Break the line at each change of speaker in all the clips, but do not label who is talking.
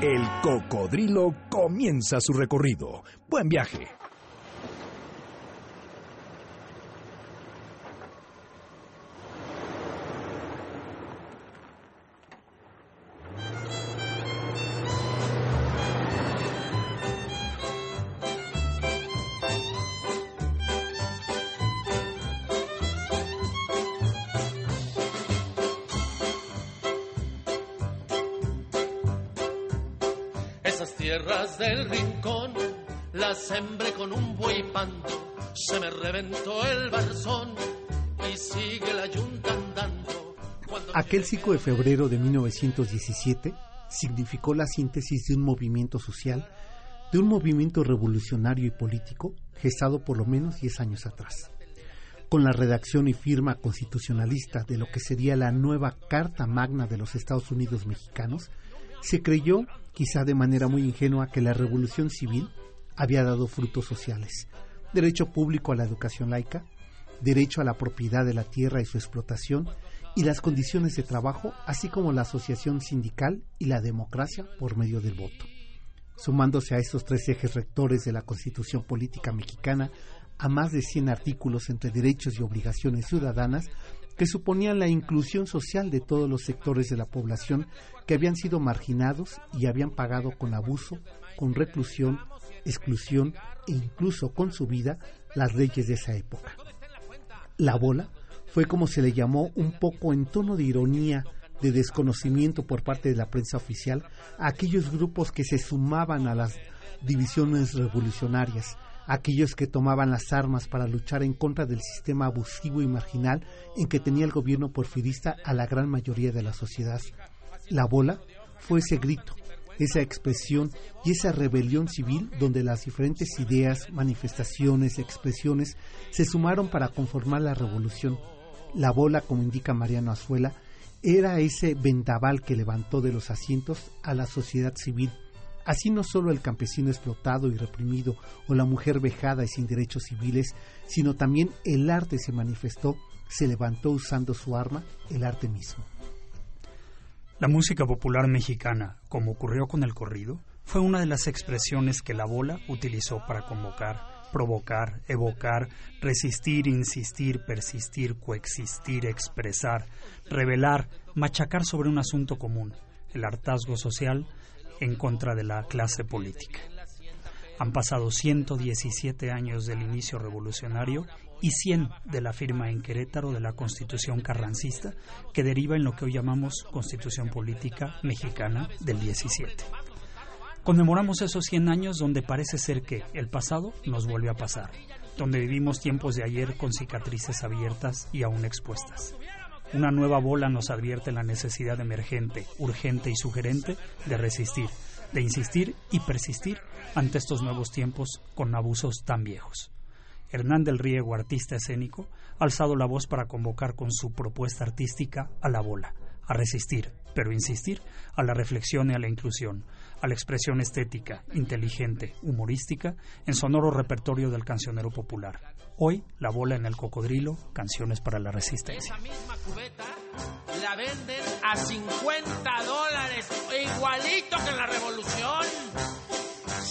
El Cocodrilo comienza su recorrido. Buen viaje.
Sembré con un buey pando. Se me reventó el barzón y sigue la yunta andando. Cuando
Aquel 5 de febrero de 1917 significó la síntesis de un movimiento social, de un movimiento revolucionario y político gestado por lo menos 10 años atrás. Con la redacción y firma constitucionalista de lo que sería la nueva Carta Magna de los Estados Unidos mexicanos, se creyó, quizá de manera muy ingenua, que la revolución civil había dado frutos sociales. Derecho público a la educación laica, derecho a la propiedad de la tierra y su explotación, y las condiciones de trabajo, así como la asociación sindical y la democracia por medio del voto. Sumándose a estos tres ejes rectores de la Constitución Política Mexicana, a más de 100 artículos entre derechos y obligaciones ciudadanas que suponían la inclusión social de todos los sectores de la población que habían sido marginados y habían pagado con abuso, con reclusión, exclusión e incluso con su vida las leyes de esa época. La bola fue como se le llamó un poco en tono de ironía, de desconocimiento por parte de la prensa oficial a aquellos grupos que se sumaban a las divisiones revolucionarias, aquellos que tomaban las armas para luchar en contra del sistema abusivo y marginal en que tenía el gobierno porfirista a la gran mayoría de la sociedad. La bola fue ese grito, esa expresión y esa rebelión civil donde las diferentes ideas, manifestaciones, expresiones se sumaron para conformar la revolución. La bola, como indica Mariano Azuela, era ese vendaval que levantó de los asientos a la sociedad civil. Así no solo el campesino explotado y reprimido o la mujer vejada y sin derechos civiles, sino también el arte se manifestó, se levantó usando su arma, el arte mismo.
La música popular mexicana, como ocurrió con el corrido, fue una de las expresiones que la bola utilizó para convocar, provocar, evocar, resistir, insistir, persistir, coexistir, expresar, revelar, machacar sobre un asunto común, el hartazgo social en contra de la clase política. Han pasado 117 años del inicio revolucionario y 100 de la firma en Querétaro de la Constitución carrancista que deriva en lo que hoy llamamos Constitución Política Mexicana del 17. Conmemoramos esos 100 años donde parece ser que el pasado nos vuelve a pasar, donde vivimos tiempos de ayer con cicatrices abiertas y aún expuestas. Una nueva bola nos advierte la necesidad emergente, urgente y sugerente de resistir, de insistir y persistir ante estos nuevos tiempos con abusos tan viejos. Hernán del Riego, artista escénico, ha alzado la voz para convocar con su propuesta artística a la bola, a resistir, pero insistir, a la reflexión y a la inclusión, a la expresión estética, inteligente, humorística, en sonoro repertorio del cancionero popular. Hoy, La bola en el cocodrilo, canciones para la resistencia.
esa misma cubeta la venden a 50 dólares, igualito que la revolución.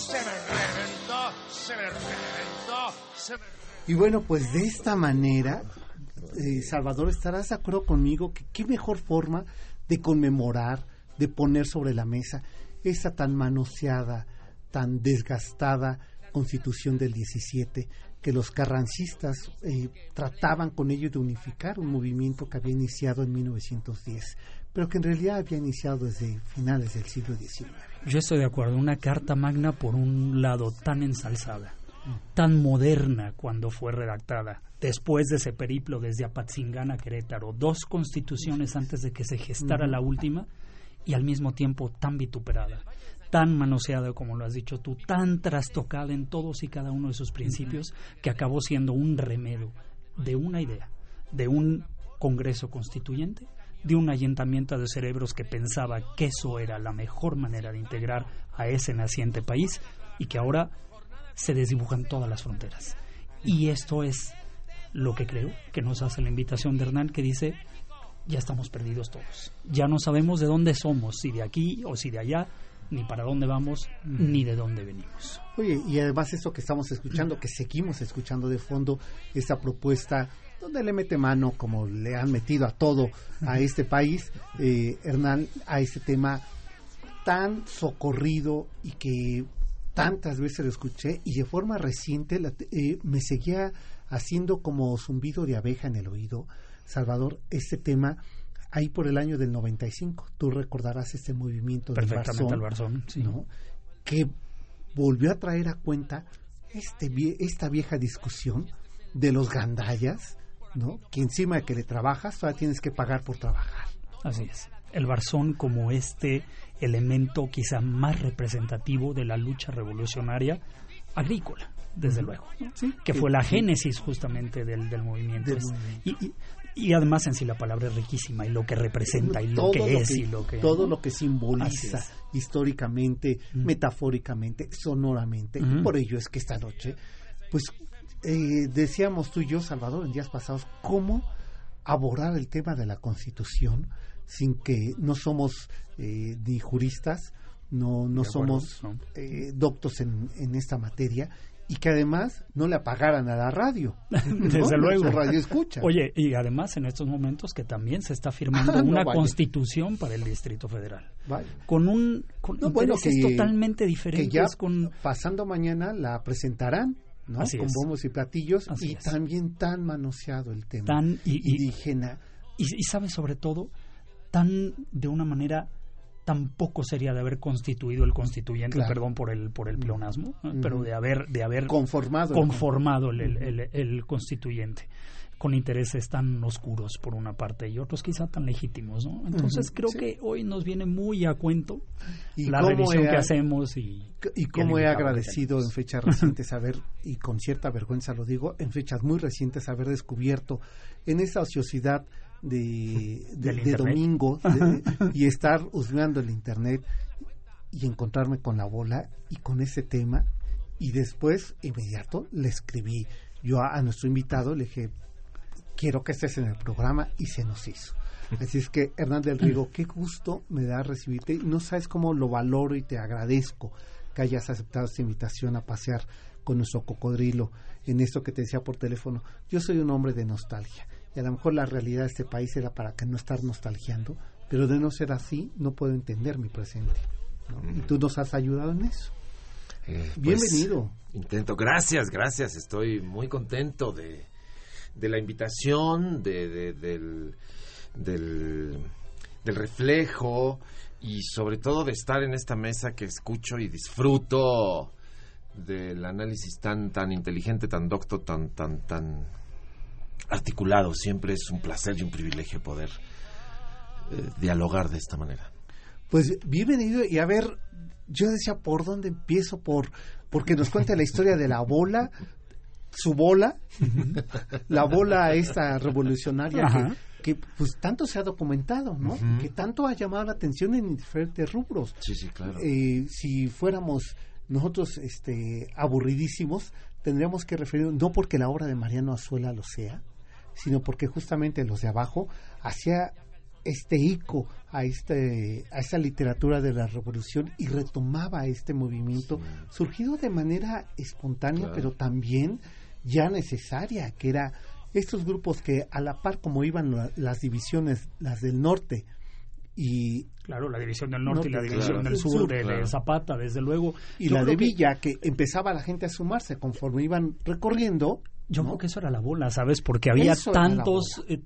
Se me reventó, se me reventó, se me
Y bueno, pues de esta manera, eh, Salvador, estarás de acuerdo conmigo que qué mejor forma de conmemorar, de poner sobre la mesa esa tan manoseada, tan desgastada constitución del 17, que los carrancistas eh, trataban con ello de unificar un movimiento que había iniciado en 1910, pero que en realidad había iniciado desde finales del siglo XIX.
Yo estoy de acuerdo, una carta magna por un lado tan ensalzada, tan moderna cuando fue redactada, después de ese periplo desde Apatzingán a Querétaro, dos constituciones antes de que se gestara la última, y al mismo tiempo tan vituperada, tan manoseada como lo has dicho tú, tan trastocada en todos y cada uno de sus principios, que acabó siendo un remedio de una idea, de un Congreso Constituyente, de un ayuntamiento de cerebros que pensaba que eso era la mejor manera de integrar a ese naciente país y que ahora se desdibujan todas las fronteras. Y esto es lo que creo que nos hace la invitación de Hernán que dice, ya estamos perdidos todos, ya no sabemos de dónde somos, si de aquí o si de allá, ni para dónde vamos, ni de dónde venimos.
Oye, y además esto que estamos escuchando, que seguimos escuchando de fondo, esta propuesta donde le mete mano, como le han metido a todo a este país, eh, Hernán, a este tema tan socorrido y que tantas veces lo escuché y de forma reciente eh, me seguía haciendo como zumbido de abeja en el oído, Salvador, este tema ahí por el año del 95. Tú recordarás este movimiento del
Barzón,
¿no? que volvió a traer a cuenta este, esta vieja discusión de los gandallas, ¿no? que encima de que le trabajas, todavía tienes que pagar por trabajar.
Así es. El Barzón como este elemento quizá más representativo de la lucha revolucionaria agrícola, desde luego, que fue la génesis justamente del, del movimiento. Y, y, además en sí la palabra es riquísima y lo que representa y lo que es y lo que...
Todo lo que simboliza históricamente, metafóricamente, sonoramente. por ello es que esta noche, pues eh, decíamos tú y yo, Salvador, en días pasados, cómo abordar el tema de la Constitución sin que no somos eh, ni juristas, no, no somos eh, doctos en, en, esta materia y que además no le apagaran a la radio.
Desde luego.
radio escucha.
Oye, y además en estos momentos que también se está firmando ah, una constitución para el Distrito Federal. Con un con bueno, que, totalmente diferentes.
Que ya con... pasando mañana la presentarán. ¿No? con bombos y platillos y también tan manoseado el tema
tan
indígena
y, y, y sabe sobre todo tan de una manera tampoco sería de haber constituido el constituyente, perdón por el por el mm. pleonasmo, pero de haber de haber
conformado,
conformado el, el, el, constituyente con intereses tan oscuros por una parte y otros quizá tan legítimos, ¿no? Entonces creo que hoy nos viene muy a cuento la revisión que hacemos y
y cómo he agradecido en fechas recientes haber y con cierta vergüenza lo digo en fechas muy recientes haber descubierto en esa ociosidad de, de, domingo y estar husmeando el internet y encontrarme con la bola y con ese tema y después inmediato le escribí yo a, nuestro invitado le dije quiero que estés en el programa y se nos hizo así es que Hernán del Rigo qué gusto me da recibirte no sabes cómo lo valoro y te agradezco que hayas aceptado esta invitación a pasear con nuestro cocodrilo en esto que te decía por teléfono yo soy un hombre de nostalgia y a lo mejor la realidad de este país era para que no estar nostalgiando, pero de no ser así no puedo entender mi presente. Y tú nos has ayudado en eso. Eh, pues, Bienvenido.
intento, gracias, gracias, estoy muy contento de, de la invitación, de, del, del, del reflejo y sobre todo de estar en esta mesa que escucho y disfruto del análisis tan tan inteligente, tan docto, tan tan tan articulado. Siempre es un placer y un privilegio poder eh, dialogar de esta manera.
Pues bienvenido y a ver, yo decía, ¿por dónde empiezo? Por porque nos cuenta la historia de la bola, su bola, la bola esta revolucionaria que, pues tanto se ha documentado, ¿no? Que tanto ha llamado la atención en diferentes rubros.
Sí, sí, claro.
Eh, si fuéramos nosotros este aburridísimos, tendríamos que referir no porque la obra de Mariano Azuela lo sea, sino porque justamente los de abajo hacía este eco a este a esta literatura de la revolución y retomaba este movimiento surgido de manera espontánea pero también ya necesaria que era estos grupos que a la par como iban las divisiones las del norte y
claro la división del norte y la división del sur, de, Zapata desde luego.
Y la de Villa que empezaba la gente a sumarse conforme iban recorriendo
yo creo que eso era la bola, ¿sabes? Porque había tantos... Eh,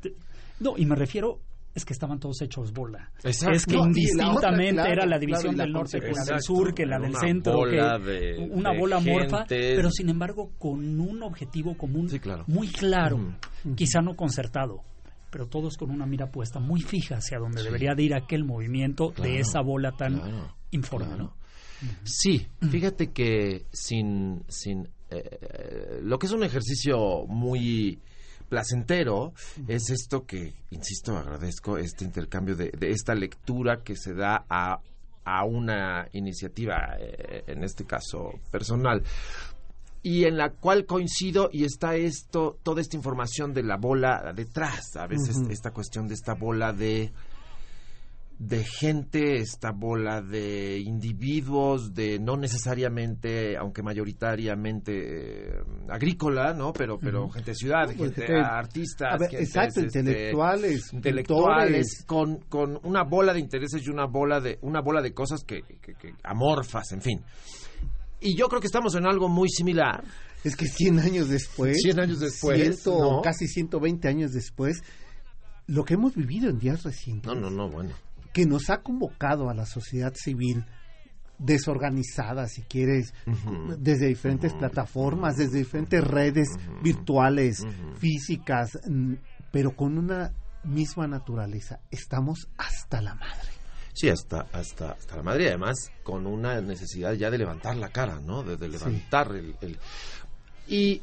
no, y me refiero es que estaban todos hechos bola. Es que indistintamente era la división del norte que la del sur, que la del centro, que una bola morfa, pero sin embargo con un objetivo común muy claro, quizá no concertado, pero todos con una mira puesta muy fija hacia donde debería de ir aquel movimiento de esa bola tan informe.
Sí, fíjate que sin, sin eh, lo que es un ejercicio muy placentero es esto que, insisto, agradezco este intercambio de, de esta lectura que se da a, a una iniciativa, eh, en este caso personal, y en la cual coincido y está esto, toda esta información de la bola detrás, a veces esta cuestión de esta bola de de gente, esta bola de individuos, de no necesariamente, aunque mayoritariamente eh, agrícola, ¿no? Pero, pero gente de ciudad,
Pues,
gente,
gente-
artistas,
a ver,
gentes,
exacto,
este,
intelectuales,
intelectuales, con, con una bola de intereses y una bola de, una bola de cosas que, que- que- amorfas, en fin. Y yo creo que estamos en algo muy similar.
Es que 100 años después,
100 años después,
ciento-
¿no?
casi 120 años después, lo que hemos vivido en días recientes,
No, no, no, bueno.
Que nos ha convocado a la sociedad civil desorganizada, si quieres, desde diferentes plataformas, desde diferentes redes virtuales, físicas, pero con una misma naturaleza. Estamos hasta la madre.
Sí, hasta, hasta, hasta la madre, y además con una necesidad ya de levantar la cara, ¿no? De, de levantar el, el- Y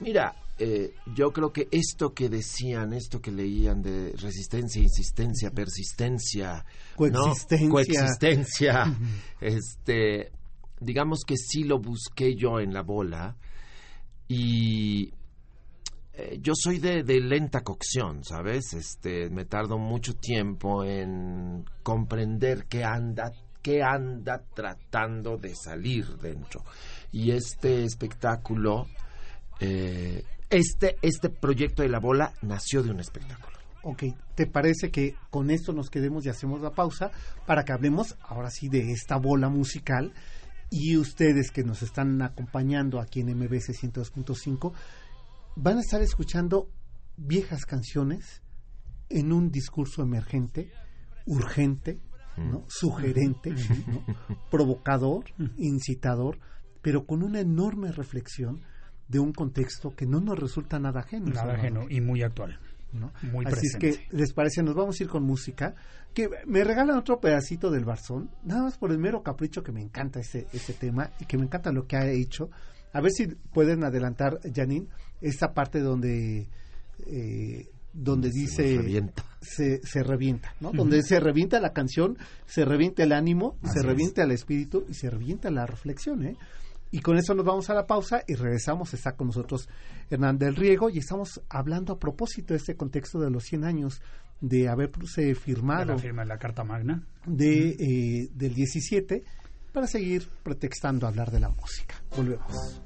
mira, eh, yo creo que esto que decían, esto que leían de resistencia, insistencia, persistencia, ¿no?
Coexistencia.
coexistencia, este, digamos que sí lo busqué yo en la bola y eh, yo soy de, de lenta cocción, ¿sabes? Este, me tardo mucho tiempo en comprender qué anda, qué anda tratando de salir dentro. Y este espectáculo, eh, este, este proyecto de la bola nació de un espectáculo.
Ok, ¿te parece que con esto nos quedemos y hacemos la pausa para que hablemos ahora sí de esta bola musical? Y ustedes que nos están acompañando aquí en MBC 102.5 van a estar escuchando viejas canciones en un discurso emergente, urgente, ¿no? sugerente, ¿no? provocador, incitador, pero con una enorme reflexión de un contexto que no nos resulta nada ajeno.
Nada
Salvador.
ajeno y muy actual.
¿no?
Muy
Así
presente.
es que, ¿les parece? Nos vamos a ir con música. Que me regalan otro pedacito del Barzón, nada más por el mero capricho que me encanta ese, ese tema y que me encanta lo que ha hecho. A ver si pueden adelantar, Janine, esta parte donde, eh, donde
Se
dice...
revienta.
Se, se revienta, ¿no? Donde se revienta la canción, se revienta el ánimo,
Así
se
es.
revienta el espíritu y se revienta la reflexión, ¿eh? Y con eso nos vamos a la pausa y regresamos. Está con nosotros Hernán del Riego y estamos hablando a propósito de este contexto de los 100 años de haberse
De
firmado
la firma de la Carta Magna.
de, eh, del 17 para seguir pretextando hablar de la música. Volvemos.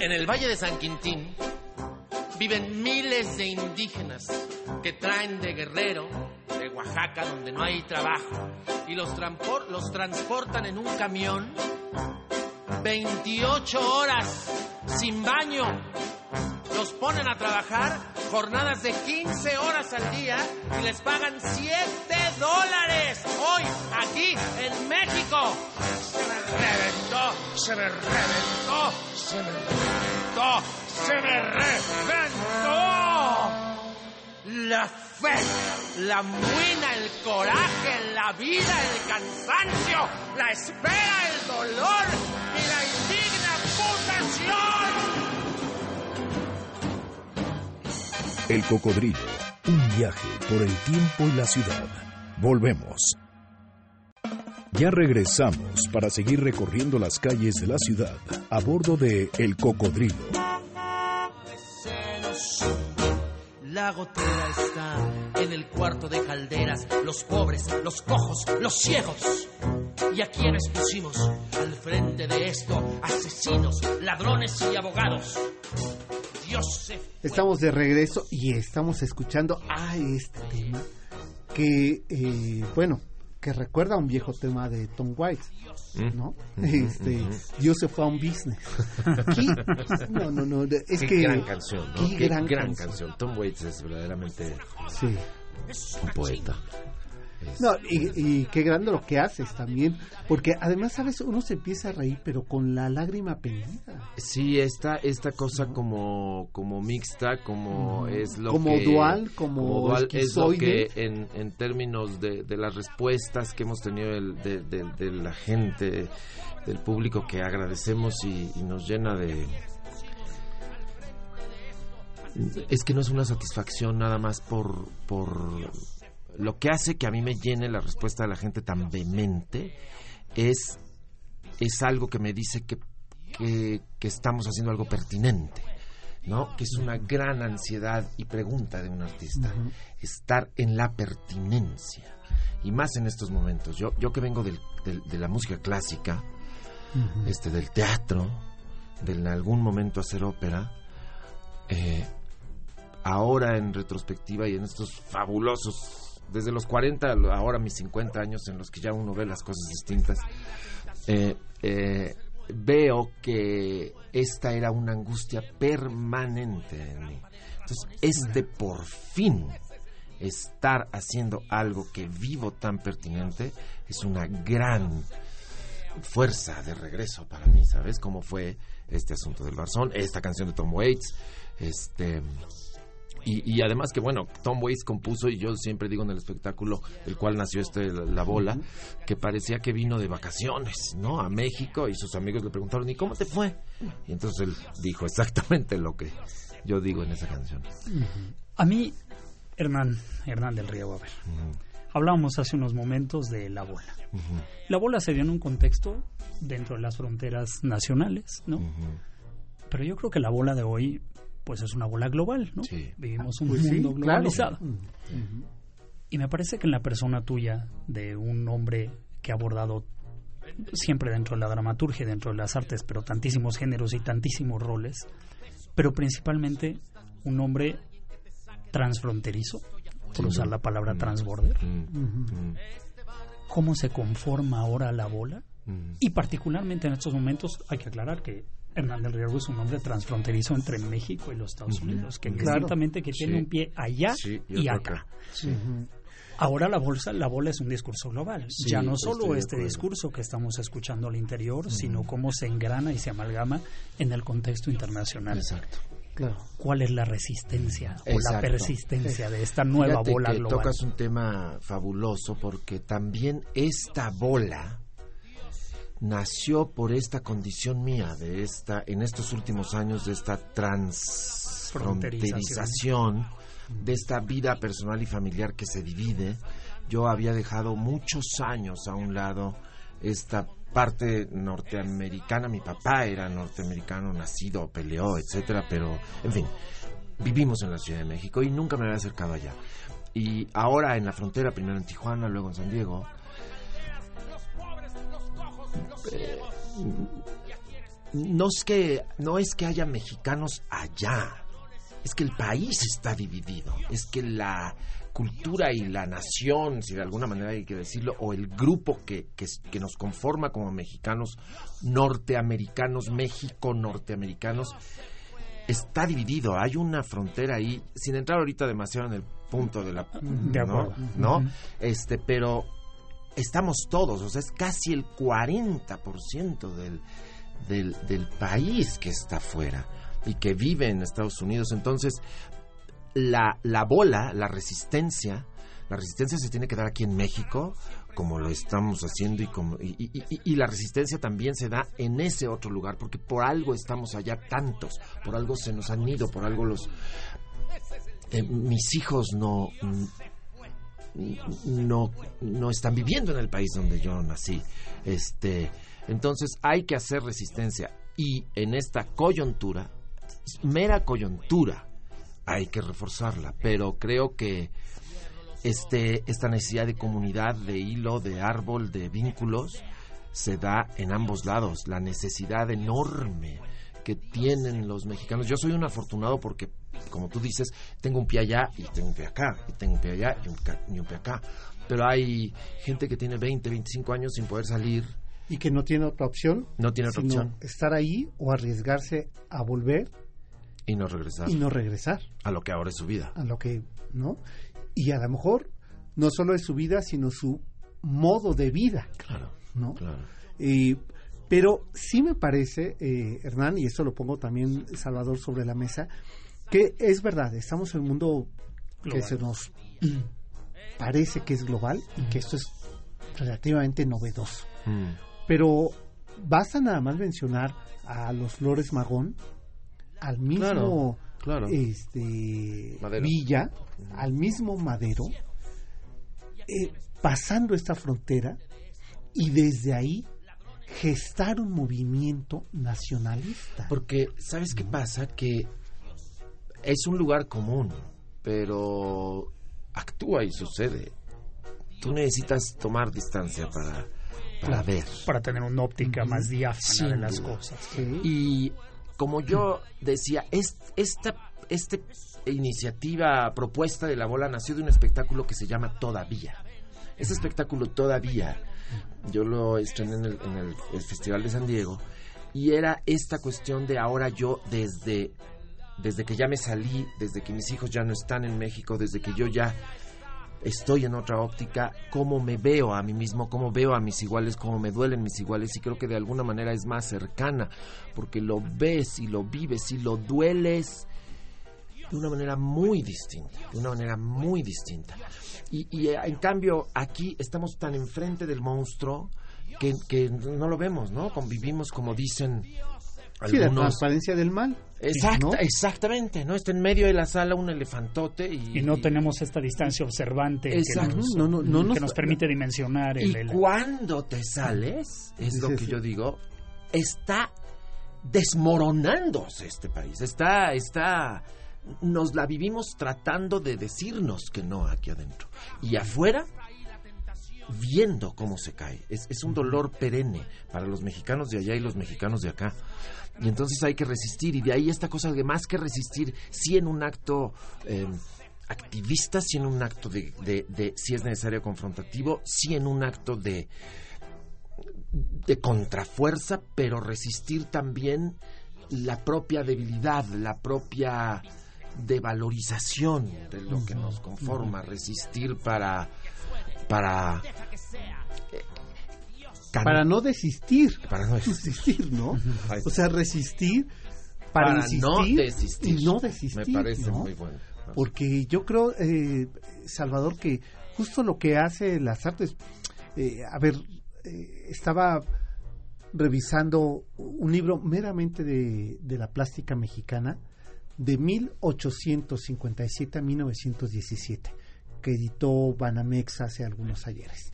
En el Valle de San Quintín viven miles de indígenas que traen de Guerrero, de Oaxaca, donde no hay trabajo, y los, los transportan en un camión 28 horas sin baño. Los ponen a trabajar jornadas de 15 horas al día y les pagan 7 dólares hoy aquí en México. Se me reventó, se me reventó, se me reventó, se me reventó. La la muina, el coraje, la vida, el cansancio, la espera, el dolor y la indigna putación.
El cocodrilo, un viaje por el tiempo y la ciudad. Volvemos. Ya regresamos para seguir recorriendo las calles de la ciudad a bordo de El Cocodrilo.
La gotera está en el cuarto de calderas, los pobres, los cojos, los ciegos. ¿Y a quienes pusimos al frente de esto? Asesinos, ladrones y abogados. Dios se.
Estamos de regreso y estamos escuchando a este tema que, eh, bueno, que recuerda a un viejo tema de Tom White, ¿no? Este, Dios se fue a un business. ¿Qué? No, no, no, es
qué
que...
gran canción, ¿no?
Qué,
Qué
gran,
gran
canción.
canción. Tom Waits es verdaderamente
Sí.
un poeta.
No, y, qué grande lo que haces también, porque además, ¿sabes? Uno se empieza a reír, pero con la lágrima pendida.
Sí, esta, esta cosa como, como mixta, como es lo
como
que...
Dual, como, dual,
es lo que en, en términos de, de, las respuestas que hemos tenido el, de, de, la gente, del público que agradecemos y, y nos llena de es que no es una satisfacción nada más por, por lo que hace que a mí me llene la respuesta de la gente tan vehemente es, es algo que me dice que, que, estamos haciendo algo pertinente. ¿no? que es una gran ansiedad y pregunta de un artista, estar en la pertinencia, y más en estos momentos. Yo, yo que vengo del, de la música clásica, este, del teatro, de en algún momento hacer ópera, eh, ahora en retrospectiva y en estos fabulosos, desde los 40 ahora mis 50 años en los que ya uno ve las cosas distintas, eh, eh, veo que esta era una angustia permanente en mí. Entonces, este por fin estar haciendo algo que vivo tan pertinente es una gran fuerza de regreso para mí, ¿sabes? Cómo fue este asunto del Barzón, esta canción de Tom Waits, este y, además que, bueno, Tom Waits compuso, y yo siempre digo en el espectáculo del cual nació este La Bola, que parecía que vino de vacaciones, ¿no? A México y sus amigos le preguntaron, ¿y cómo te fue? Y entonces él dijo exactamente lo que yo digo en esa canción.
A mí, Hernán, Hernán del Río, a ver. Hablábamos hace unos momentos de la bola. La bola se dio en un contexto dentro de las fronteras nacionales, ¿no? Pero yo creo que la bola de hoy pues es una bola global, ¿no? Vivimos un pues mundo globalizado. Y me parece que en la persona tuya, de un hombre que ha abordado siempre dentro de la dramaturgia, dentro de las artes, pero tantísimos géneros y tantísimos roles, pero principalmente un hombre transfronterizo, por usar la palabra mm. transborder. Mm. ¿Cómo se conforma ahora la bola? Mm. Y particularmente en estos momentos hay que aclarar que Hernán del Riego es un hombre transfronterizo entre México y los Estados Unidos, que exactamente que tiene un pie allá y, acá. Ahora la bolsa, la bola es un discurso global. ya no solo este discurso que estamos escuchando al interior, sino cómo se engrana y se amalgama en el contexto internacional.
Exacto.
Claro. ¿Cuál es la resistencia o la persistencia de esta nueva bola global?
Tocas un tema fabuloso porque también esta bola nació por esta condición mía, de esta, en estos últimos años, de esta transfronterización, de esta vida personal y familiar que se divide. Yo había dejado muchos años a un lado esta parte norteamericana. Mi papá era norteamericano, nacido, peleó, etcétera, pero, en fin, vivimos en la Ciudad de México y nunca me había acercado allá. Y ahora en la frontera, primero en Tijuana, luego en San Diego, eh, no es que no es que haya mexicanos allá, es que el país está dividido, es que la cultura y la nación, si de alguna manera hay que decirlo, o el grupo que, que, nos conforma como mexicanos, norteamericanos, México norteamericanos, está dividido. Hay una frontera ahí, sin entrar ahorita demasiado en el punto de la... ¿no? ¿no? Este, pero estamos todos, o sea, es casi el 40% del, del, del país que está afuera y que vive en Estados Unidos. Entonces, la, la bola, la resistencia, la resistencia se tiene que dar aquí en México, como lo estamos haciendo, y, como, y, y, la resistencia también se da en ese otro lugar, porque por algo estamos allá tantos, por algo se nos han ido, por algo los... Eh, mis hijos no, no, no están viviendo en el país donde yo nací. Este, entonces hay que hacer resistencia. Y en esta coyuntura, mera coyuntura, hay que reforzarla, pero creo que este, esta necesidad de comunidad, de hilo, de árbol, de vínculos, se da en ambos lados, la necesidad enorme que tienen los mexicanos. Yo soy un afortunado porque como tú dices, tengo un pie allá y tengo un pie acá, y tengo un pie allá y un, pie acá. Pero hay gente que tiene 20, 25 años sin poder salir.
Y que no tiene otra opción.
No tiene otra opción.
Estar ahí o arriesgarse a volver.
Y no regresar.
Y no regresar.
A lo que ahora es su vida.
A lo que, ¿no? Y a lo mejor no solo de su vida, sino su modo de vida.
Claro.
¿no?
Claro.
Eh, pero sí me parece, eh, Hernán, y esto lo pongo también, Salvador, sobre la mesa, que es verdad, estamos en un mundo que
Global.
se nos parece que es global y que esto es relativamente novedoso.
Mm.
Pero basta nada más mencionar a los Flores Magón, al mismo
Claro, claro.
este,
Madero.
Villa, al mismo Madero, eh, pasando esta frontera y desde ahí gestar un movimiento nacionalista.
Porque, ¿sabes qué pasa? Que es un lugar común, pero actúa y sucede. Tú necesitas tomar distancia para, para ver.
Para tener una óptica más diáfana de las
duda.
cosas.
Sí.
Y como yo decía, es, esta este iniciativa propuesta de la bola nació de un espectáculo que se llama Todavía. Ese espectáculo Todavía, yo lo estrené en el, en el- Festival de San Diego, y era esta cuestión de ahora yo desde, desde que ya me salí, desde que mis hijos ya no están en México, desde que yo ya estoy en otra óptica, cómo me veo a mí mismo, cómo veo a mis iguales, cómo me duelen mis iguales y creo que de alguna manera es más cercana porque lo ves y lo vives y lo dueles de una manera muy distinta, de una manera muy distinta. Y, y, eh, en cambio aquí estamos tan enfrente del monstruo que, que no lo vemos, ¿no? Convivimos como dicen
Sí, la transparencia del mal.
Exacta-
¿no?
Exactamente, ¿no? Está en medio de la sala un elefantote y,
Y no tenemos esta distancia observante que nos,
No, no, no nos-
que nos permite dimensionar el,
Y
el-
cuando te sales, es lo que yo digo, está desmoronándose este país. Está, está, nos la vivimos tratando de decirnos que no aquí adentro. Y afuera, viendo cómo se cae. Es, es un dolor perenne para los mexicanos de allá y los mexicanos de acá. Y entonces hay que resistir. Y de ahí esta cosa de más que resistir, sí en un acto eh, activista, sí en un acto de, de- de, si es necesario, confrontativo, sí en un acto de, de contrafuerza, pero resistir también la propia debilidad, la propia devalorización de lo que nos conforma, resistir para para eh, can-
Para no desistir.
para no desistir.
¿no? O sea, resistir para,
Para
insistir
no desistir.
y no desistir.
Me parece
¿no?
muy bueno.
Porque yo creo, eh, Salvador, que justo lo que hace las artes, eh, a ver, eh, estaba revisando un libro meramente de, de la plástica mexicana de 1857 a 1917, que editó Banamex hace algunos ayeres.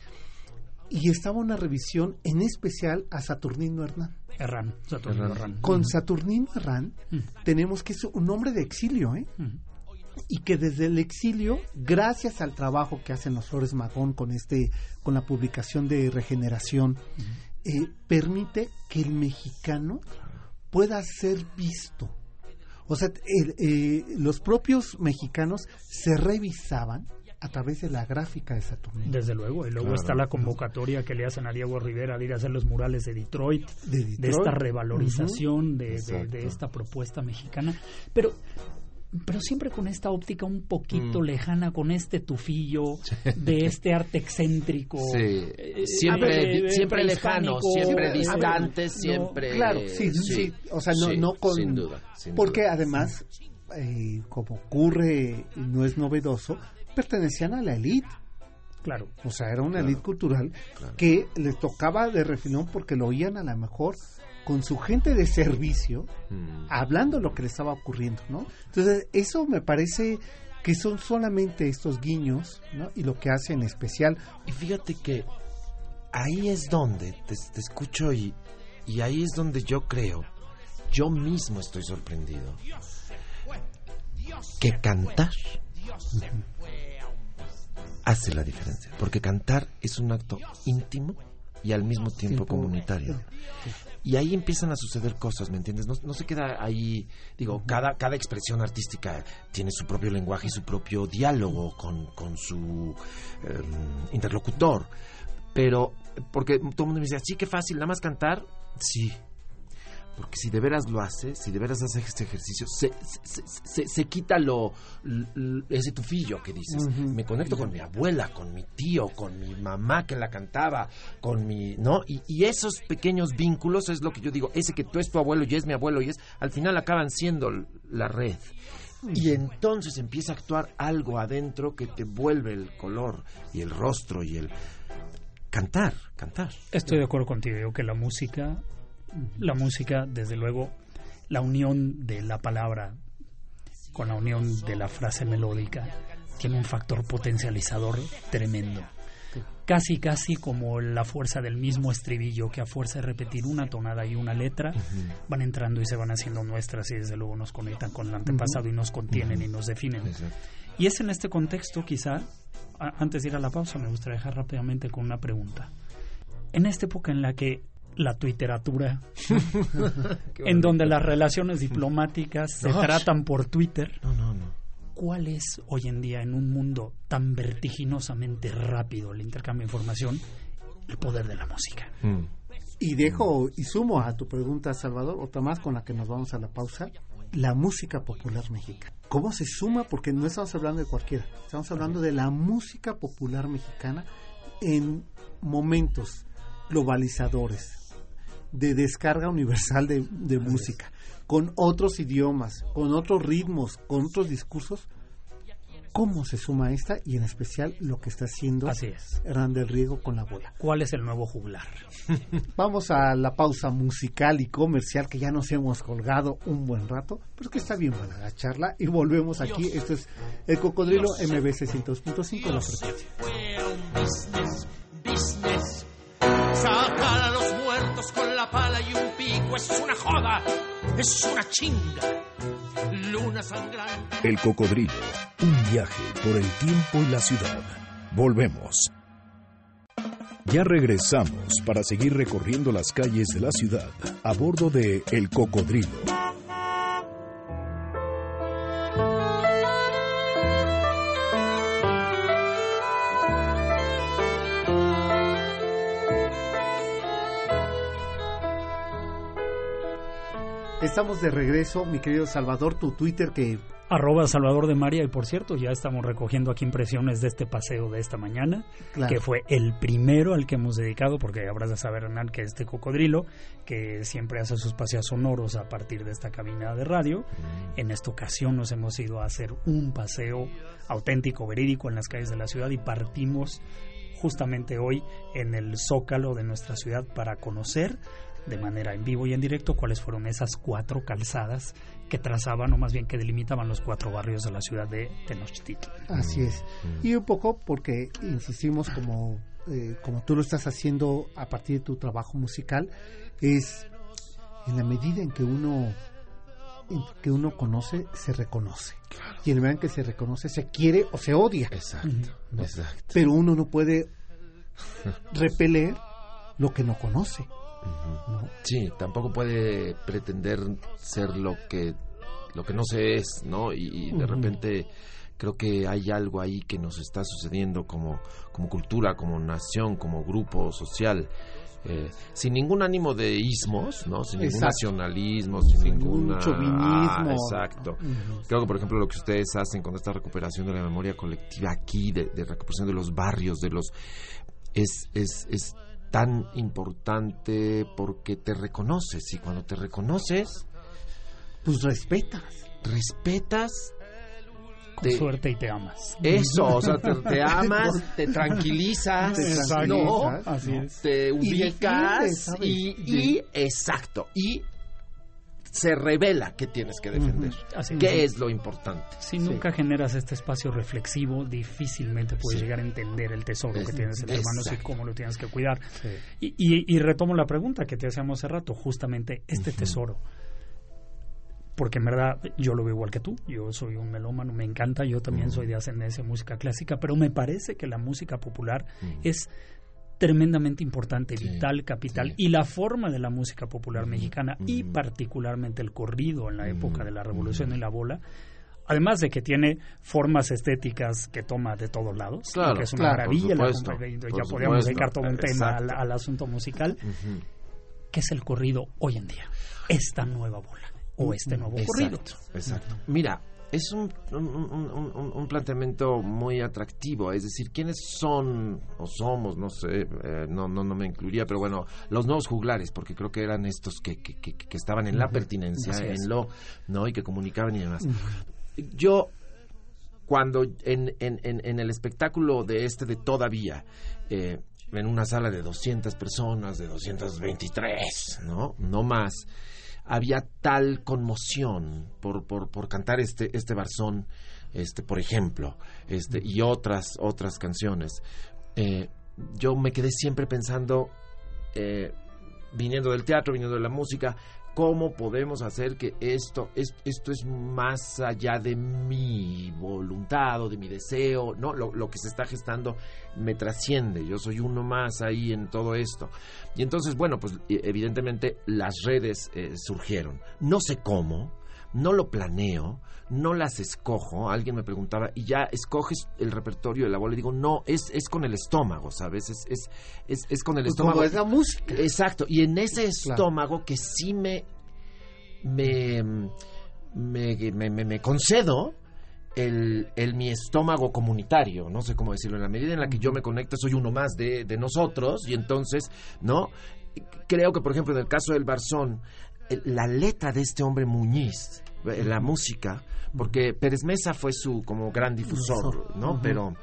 Y estaba una revisión en especial a Saturnino Hernán.
Herrán, Saturnino
Herrán.
Herrán.
Con Saturnino Herrán
Mm.
tenemos que es un hombre de exilio, ¿eh?
Mm.
y que desde el exilio, gracias al trabajo que hacen los Flores Magón con este, con la publicación de Regeneración, eh, permite que el mexicano pueda ser visto. O sea, el- eh, los propios mexicanos se revisaban a través de la gráfica de Saturnino.
Desde luego, y luego
Claro.
está la convocatoria que le hacen a Diego Rivera de ir a hacer los murales de Detroit,
de,
de
Detroit.
esta revalorización de, de-
Exacto.
de esta propuesta mexicana. Pero, pero siempre con esta óptica un poquito
Mm.
lejana, con este tufillo de este arte excéntrico.
Sí.
eh,
Siempre, di- siempre lejano, siempre distante,
no,
siempre.
Claro, sí, sí, o sea, no,
sí,
no con...
Sin duda. sin
porque
duda.
además, eh, como ocurre y no es novedoso, pertenecían a la élite.
Claro.
O sea, era una
Claro,
élite cultural
claro.
que les tocaba de refilón porque lo oían a lo mejor con su gente de servicio
Mm.
hablando lo que le estaba ocurriendo, ¿no? Entonces, eso me parece que son solamente estos guiños, ¿no? Y lo que hace en especial,
Y fíjate que ahí es donde te, te escucho y, y ahí es donde yo creo, yo mismo estoy sorprendido, que cantar hace la diferencia. Porque cantar es un acto íntimo y al mismo tiempo
Tiempo-
comunitario. Y ahí empiezan a suceder cosas, ¿me entiendes? No, no se queda ahí, digo, cada, cada expresión artística tiene su propio lenguaje y su propio diálogo con, con su eh, interlocutor. Pero, porque todo el mundo me dice, sí, qué fácil, nada más cantar, sí. Porque si de veras lo haces, si de veras haces este ejercicio, se, se, se, se quita lo, ese tufillo que dices. Me conecto con mi abuela, con mi tío, con mi mamá que la cantaba, con mi, ¿no? Y, y esos pequeños vínculos es lo que yo digo, ese que tú es tu abuelo y es mi abuelo y es, al final acaban siendo la red. Y entonces empieza a actuar algo adentro que te vuelve el color y el rostro y el cantar, cantar.
Estoy de acuerdo contigo, digo que la música, la música, desde luego, la unión de la palabra con la unión de la frase melódica tiene un factor potencializador tremendo. Casi, casi como la fuerza del mismo estribillo que a fuerza de repetir una tonada y una letra van entrando y se van haciendo nuestras y desde luego nos conectan con el antepasado y nos contienen y nos definen.
Exacto.
Y es en este contexto, quizá, a- antes de ir a la pausa, me gustaría dejar rápidamente con una pregunta. En esta época en la que la twitteratura, en donde las relaciones diplomáticas se
No.
tratan por Twitter,
No, no, no.
¿cuál es hoy en día en un mundo tan vertiginosamente rápido el intercambio de información el poder de la música?
Mm.
Y dejo y sumo a tu pregunta, Salvador, otra más con la que nos vamos a la pausa, la música popular mexicana. ¿Cómo se suma? Porque no estamos hablando de cualquiera, estamos hablando de la música popular mexicana en momentos globalizadores, de descarga universal de, de música, con otros idiomas, con otros ritmos, con otros discursos. ¿Cómo se suma esta y en especial lo que está haciendo
Así es.
Hernán del Riego con la bola?
¿Cuál es el nuevo juglar?
Vamos a la pausa musical y comercial que ya nos hemos colgado un buen rato, pero que está bien buena la charla y volvemos aquí. Esto es El Cocodrilo MBC 102.5 la frecuencia.
Business, business. Sacar a los con la pala y un pico es una joda, es una chinga. Luna.
El Cocodrilo, un viaje por el tiempo y la ciudad. Volvemos. Ya regresamos para seguir recorriendo las calles de la ciudad a bordo de El Cocodrilo.
Estamos de regreso, mi querido Salvador, tu Twitter que
Arroba Salvador de María, y por cierto, ya estamos recogiendo aquí impresiones de este paseo de esta mañana,
Claro.
que fue el primero al que hemos dedicado, porque habrás de saber, Hernán, que este cocodrilo, que siempre hace sus paseos sonoros a partir de esta cabina de radio, en esta ocasión nos hemos ido a hacer un paseo auténtico, verídico en las calles de la ciudad y partimos justamente hoy en el zócalo de nuestra ciudad para conocer de manera en vivo y en directo cuáles fueron esas cuatro calzadas que trazaban o más bien que delimitaban los cuatro barrios de la ciudad de Tenochtitlan.
Así es. Y un poco porque insistimos como, eh, como tú lo estás haciendo a partir de tu trabajo musical, es en la medida en que uno que uno conoce, se reconoce. Y en la medida en que se reconoce, se quiere o se odia.
Exacto, exacto.
Pero uno no puede repeler lo que no conoce. ¿No?
Sí, tampoco puede pretender ser lo que lo que no se es, ¿no? Y, y de repente creo que hay algo ahí que nos está sucediendo como, como cultura, como nación, como grupo social. eh, sin ningún ánimo de ismos, ¿no? Sin ningún
Exacto.
nacionalismo, sin,
Sin
ningún
ningún chauvinismo.
exacto.
Ujú.
Creo que, por ejemplo, lo que ustedes hacen con esta recuperación de la memoria colectiva aquí, de, de recuperación de los barrios, de los... Es, es, es tan importante porque te reconoces y cuando te reconoces,
Pues respetas.
respetas
Con
Te-
suerte y te amas.
eso, o sea, te, te amas, te tranquilizas,
Te tranquilizas,
Así
¿no?
es.
te ubicas y- exacto, y se revela que tienes que defender.
Así
¿Qué
es.
es lo importante?
Si nunca generas este espacio reflexivo, difícilmente puedes
Sí.
llegar a entender el tesoro que
Es-
tienes entre manos y cómo lo tienes que cuidar. Y, y- y retomo la pregunta que te hacíamos hace rato, justamente este tesoro. Porque en verdad yo lo veo igual que tú, yo soy un melómano, me encanta, yo también soy de ascendencia música clásica, pero me parece que la música popular es tremendamente importante,
Sí,
vital, capital,
sí.
y la forma de la música popular mexicana y particularmente el corrido en la época de la revolución y la bola, además de que tiene formas estéticas que toma de todos lados,
Claro,
que es una
claro,
maravilla, la ya
por
podríamos
supuesto,
dedicar todo un tema al, asunto musical. ¿Qué es el corrido hoy en día? Esta nueva bola o este nuevo corrido.
Exacto. Mira, es un, un, planteamiento muy atractivo, es decir, ¿quiénes son o somos? No sé, eh, no, no, no me incluiría, pero bueno, los nuevos juglares, porque creo que eran estos que, que, que, estaban en la pertinencia, en lo, ¿no? Y que comunicaban y demás. Yo, cuando en, en, en, el espectáculo de este de Todavía, eh, en una sala de 200 personas, de 223, ¿no? No más había tal conmoción por, por, por cantar este, este barzón, este, por ejemplo, este, y otras, otras canciones. Eh, yo me quedé siempre pensando, eh, viniendo del teatro, viniendo de la música, cómo podemos hacer que esto, esto es más allá de mi voluntad o de mi deseo, no, lo, que se está gestando me trasciende, yo soy uno más ahí en todo esto. Y entonces, bueno, pues e, evidentemente las redes eh, surgieron. No sé cómo, no lo planeo, no las escojo. Alguien me preguntaba, ¿y ya escoges el repertorio de la bola? Y digo, no, es, es con el estómago, ¿sabes? Es, es, es, es con el pues estómago.
es la música.
Exacto. Y en ese estómago que sí me, me, me, me, concedo, el, el, mi estómago comunitario, no sé cómo decirlo, en la medida en la que yo me conecto soy uno más de, de nosotros y entonces, ¿no? Creo que, por ejemplo, en el caso del Barzón, la letra de este hombre Muñiz, eh, la música, porque Pérez Mesa fue su como gran difusor, ¿no? Pero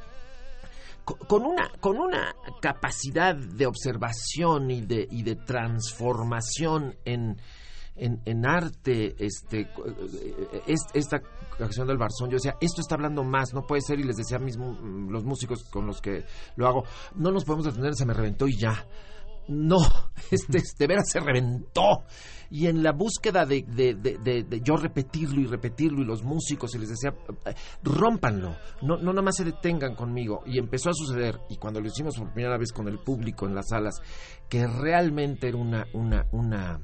con una, con una capacidad de observación y de, y de transformación en, en, arte, este, eh, esta canción del Barzón, yo decía, esto está hablando más, no puede ser, y les decía mismo mm, los músicos con los que lo hago, no nos podemos detener, se me reventó y ya. No, este de veras se reventó y en la búsqueda de, de, yo repetirlo y repetirlo y los músicos y les decía, rompanlo, no, no nada más se detengan conmigo. Y empezó a suceder, y cuando lo hicimos por primera vez con el público en las salas, que realmente era una, una, una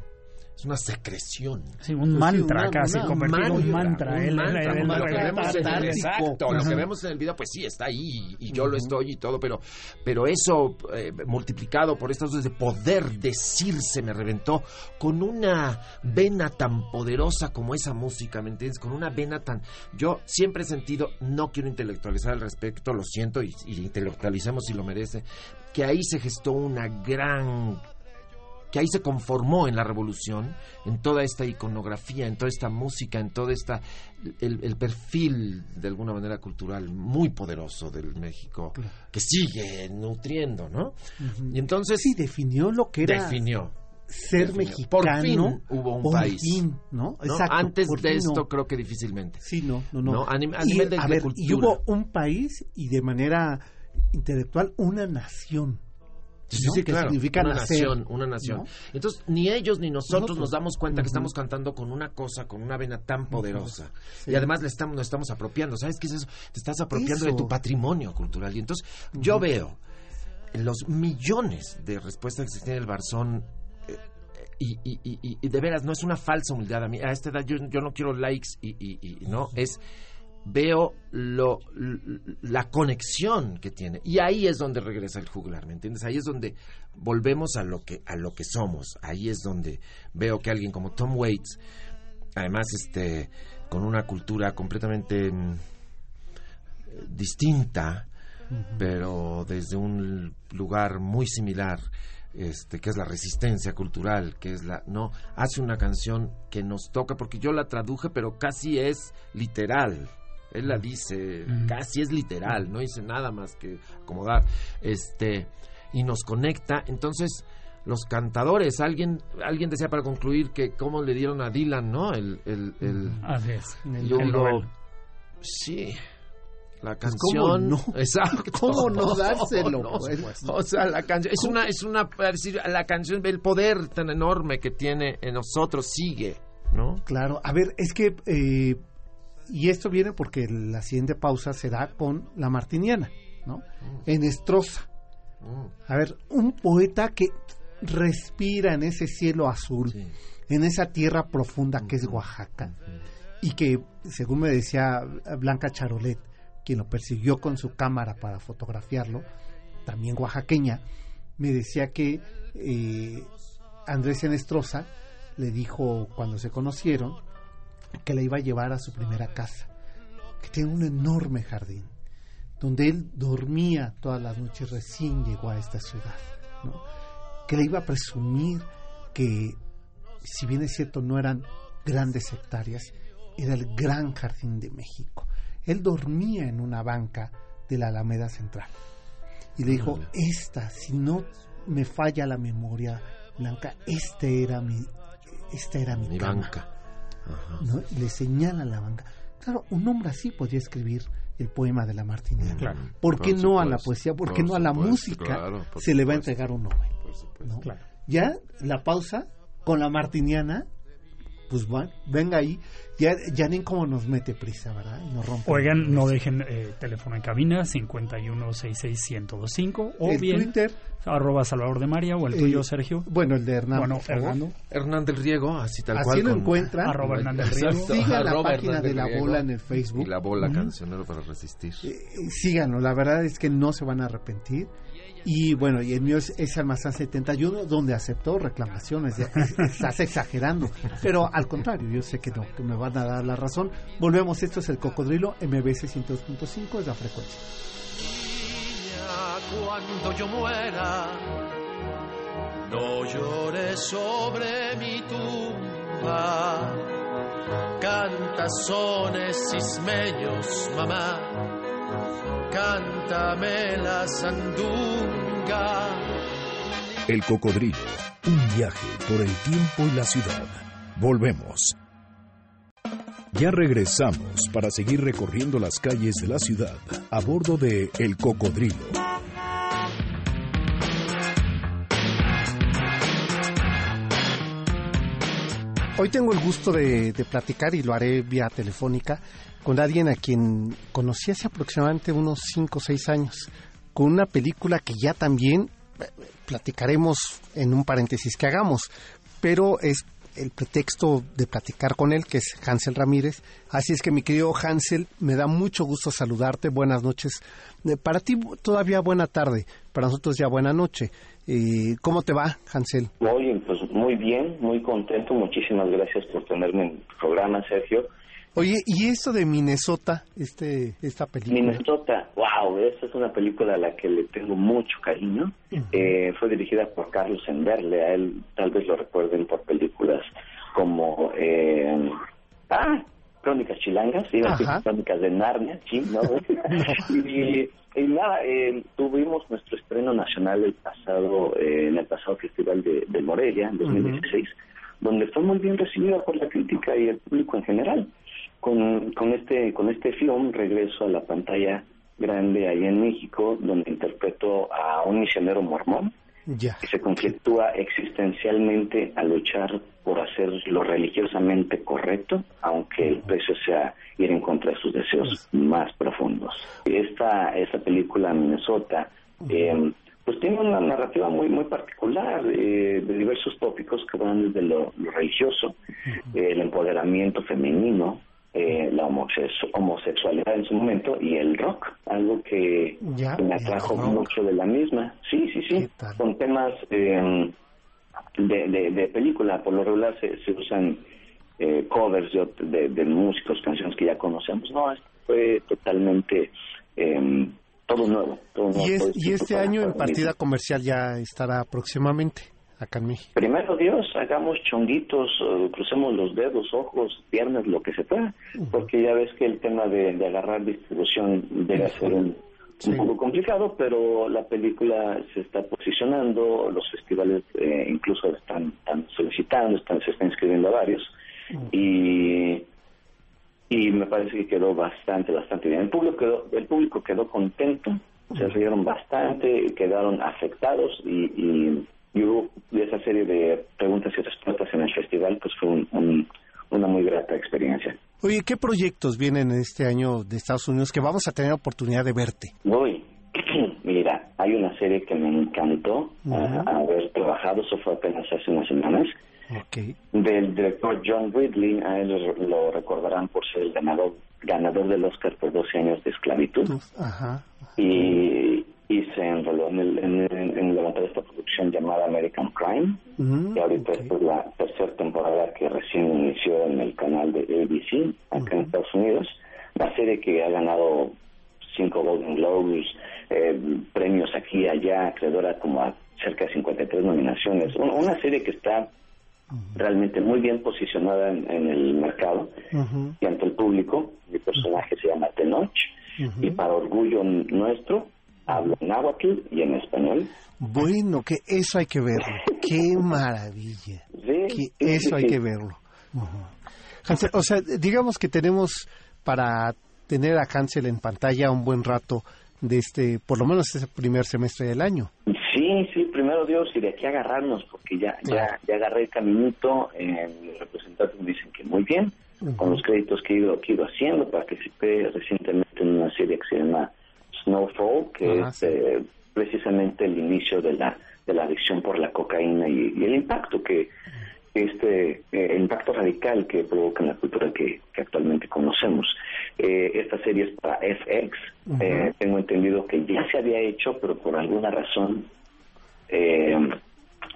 es una secreción.
Sí, un mantra casi, un mantra. Un mantra,
lo que vemos en el, exacto, lo que vemos en el video, pues sí, está ahí y yo lo estoy y todo, pero, pero eso eh, multiplicado por estas cosas de poder decirse me reventó con una vena tan poderosa como esa música, ¿me entiendes? Con una vena tan... Yo siempre he sentido, no quiero intelectualizar al respecto, lo siento y, y intelectualicemos si lo merece, que ahí se gestó una gran que ahí se conformó en la revolución, en toda esta iconografía, en toda esta música, en todo esta el, perfil de alguna manera cultural muy poderoso del México que sigue nutriendo, ¿no? Y entonces
sí definió lo que era
definió
ser mexicano.
Por fin hubo un país.
¿no?
Antes de esto creo que difícilmente.
Sí, no, no, no.
A, nivel de, ver,
Y hubo un país y de manera intelectual una nación.
Sí, que significa una nación, una nación. Entonces, ni ellos ni nosotros nos damos cuenta que estamos cantando con una cosa, con una vena tan poderosa. Y además le estamos, nos estamos apropiando. ¿Sabes qué es eso? Te estás apropiando de tu patrimonio cultural. Y entonces, yo veo los millones de respuestas que tiene el Barzón eh, y, y, y, y, de veras no es una falsa humildad. A mí a esta edad yo, yo no quiero likes y, no es veo lo, la conexión que tiene y ahí es donde regresa el juglar, ¿me entiendes? Ahí es donde volvemos a lo que a lo que somos. Ahí es donde veo que alguien como Tom Waits, además este con una cultura completamente mm, distinta, pero desde un lugar muy similar, este, que es la resistencia cultural, que es la, no, hace una canción que nos toca, porque yo la traduje, pero casi es literal, él la dice, casi es literal, no dice nada más que acomodar, este, y nos conecta. Entonces, los cantadores, alguien, alguien decía para concluir que cómo le dieron a Dylan, ¿no? El, el, el,
Así es.
yo sí. La pues, canción,
no?
exacto.
¿Cómo no dárselo?
Pues? O sea, la canción es una, es una, decir, la canción, el poder tan enorme que tiene en nosotros sigue, ¿no?
Claro. A ver, es que eh, y esto viene porque la siguiente pausa se da con la martiniana, ¿no? Mm. En Estroza. Mm. A ver, un poeta que respira en ese cielo azul, en esa tierra profunda que es Oaxaca, y que, según me decía Blanca Charolet, quien lo persiguió con su cámara para fotografiarlo, también oaxaqueña, me decía que eh, Andrés Enestrosa le dijo cuando se conocieron que la iba a llevar a su primera casa, que tiene un enorme jardín, donde él dormía todas las noches recién llegó a esta ciudad, ¿no? que le iba a presumir que, si bien es cierto, no eran grandes hectáreas, era el gran jardín de México. Él dormía en una banca de la Alameda Central. Y le dijo, esta, si no me falla la memoria, Blanca, este era mi, esta era mi,
Mi
cama",
banca.
¿No? Y le señala la banca. Claro, un hombre así podría escribir el poema de la Martiniana.
Claro.
¿Por qué
Por
no a la poesía? ¿Por
por
qué no a la
supuesto,
música
claro,
se le va a entregar un Nobel? Ya la pausa con la martiniana, pues va- venga ahí, ya, ya ni cómo nos mete prisa, ¿verdad? Y nos rompe.
Oigan, no dejen eh, teléfono en cabina 5166125 o
el
bien
Twitter,
arroba Salvador de María o el
Eh,
tuyo, Sergio.
bueno, el de Hernán.
Bueno. Fernando,
Hernán del Riego, así tal
Así
cual.
lo
con-
encuentran.
arroba Hernández
Exacto.
Riego.
Sigan la
Arroba
página
Hernán
de
del
la
Riego
bola en el Facebook.
Y la bola
Ujú.
cancionero para resistir.
Eh, síganlo, la verdad es que no se van a arrepentir. Y bueno, y el mío es, es Almazán 71, donde aceptó reclamaciones. Ya, es- estás exagerando. Pero al contrario, yo sé que no, que me van a dar la razón. Volvemos, esto es el Cocodrilo, MBC 102.5 es la frecuencia.
Niña, cuando yo muera, no llores sobre mi tumba. Canta sones ismeños, mamá. Cántame la sandunga.
El Cocodrilo, un viaje por el tiempo y la ciudad. Volvemos. Ya regresamos para seguir recorriendo las calles de la ciudad a bordo de El Cocodrilo.
Hoy tengo el gusto de, platicar y lo haré vía telefónica con alguien a quien conocí hace aproximadamente unos 5 o 6 años, con una película que ya también eh, platicaremos en un paréntesis que hagamos, pero es el pretexto de platicar con él, que es Hansel Ramírez. Así es que mi querido Hansel, me da mucho gusto saludarte, buenas noches. Eh, Para ti todavía buena tarde, para nosotros ya buena noche. Eh, ¿Cómo te va, Hansel?
Oye, pues muy bien, muy contento. Muchísimas gracias por tenerme en tu programa, Sergio.
Oye, ¿y esto de Minnesota, este, esta película?
Minnesota, wow, esta es una película a la que le tengo mucho cariño. Eh, fue dirigida por Carlos Enderle, a él tal vez lo recuerden por películas como eh, ah, Crónicas Chilangas, iba a decir. Crónicas de Narnia, sí, ¿no? y, y nada, eh, tuvimos nuestro estreno nacional el pasado, eh, en el pasado Festival de, de Morelia, en 2016, donde fue muy bien recibida por la crítica y el público en general. Con, con este con este film regreso a la pantalla grande ahí en México, donde interpreto a un misionero mormón
Ya.
que se conflictúa existencialmente a luchar por hacer lo religiosamente correcto, aunque el precio sea ir en contra de sus deseos más profundos. Esta, esta película, Minnesota, eh, pues tiene una narrativa muy muy particular eh, de diversos tópicos que van desde lo, lo religioso, eh, el empoderamiento femenino, eh, la homosexu- homosexualidad en su momento y el rock, algo que,
Ya,
me atrajo mucho de la misma. Sí, sí, sí, con temas eh, de, de, de película, por lo regular se, se usan eh, covers de, de, músicos, canciones que ya conocemos. No, fue totalmente eh, todo nuevo. Todo nuevo
Y, es- y este año en partida comercial ya estará próximamente acá en México.
Primero Dios, hagamos chonguitos, eh, crucemos los dedos, ojos, piernas, lo que se pueda, porque ya ves que el tema de, de agarrar distribución debe ser un,
Sí.
un poco complicado, pero la película se está posicionando, los festivales eh, incluso están, están solicitando, están, se están inscribiendo a varios, y y me parece que quedó bastante, bastante bien. El público quedó, el público quedó contento, se rieron bastante, quedaron afectados y, y, y hubo de esa serie de preguntas y respuestas en el festival, pues fue un- un- una muy grata experiencia.
Oye, ¿qué proyectos vienen este año de Estados Unidos que vamos a tener oportunidad de verte?
Voy. Mira, hay una serie que me encantó ah, haber trabajado, eso fue apenas hace unas semanas,
Ok.
del director John Ridley, a él lo- lo recordarán por ser el ganador, ganador del Oscar por 12 años de esclavitud.
Ajá.
y, y se enroló en, el, en, levantar esta producción llamada American Crime, y ahorita esta es la tercera temporada que recién inició en el canal de ABC, acá en Estados Unidos. La serie que ha ganado cinco Golden Globes, eh, premios aquí y allá, acreedora como a cerca de 53 nominaciones. Una, serie que está realmente muy bien posicionada en, el mercado y ante el público. Mi personaje se llama Tenoch y para orgullo nuestro hablo en náhuatl y en español.
Bueno, que eso hay que verlo. Qué maravilla. que eso hay que verlo. o sea, digamos que tenemos para tener a Hansel en pantalla un buen rato de este, por lo menos ese primer semestre del año.
Sí, sí, primero Dios, y de aquí agarrarnos, porque ya, ya, ya agarré el caminito, eh, los representantes me dicen que muy bien, con los créditos que he, ido, que he ido haciendo, participé recientemente en una serie que se llama Snowfall, que es eh, precisamente el inicio de la, de la adicción por la cocaína y, el impacto que este eh, impacto radical que provoca en la cultura que, actualmente conocemos. Eh, esta serie es para FX. tengo entendido que ya se había hecho, pero por alguna razón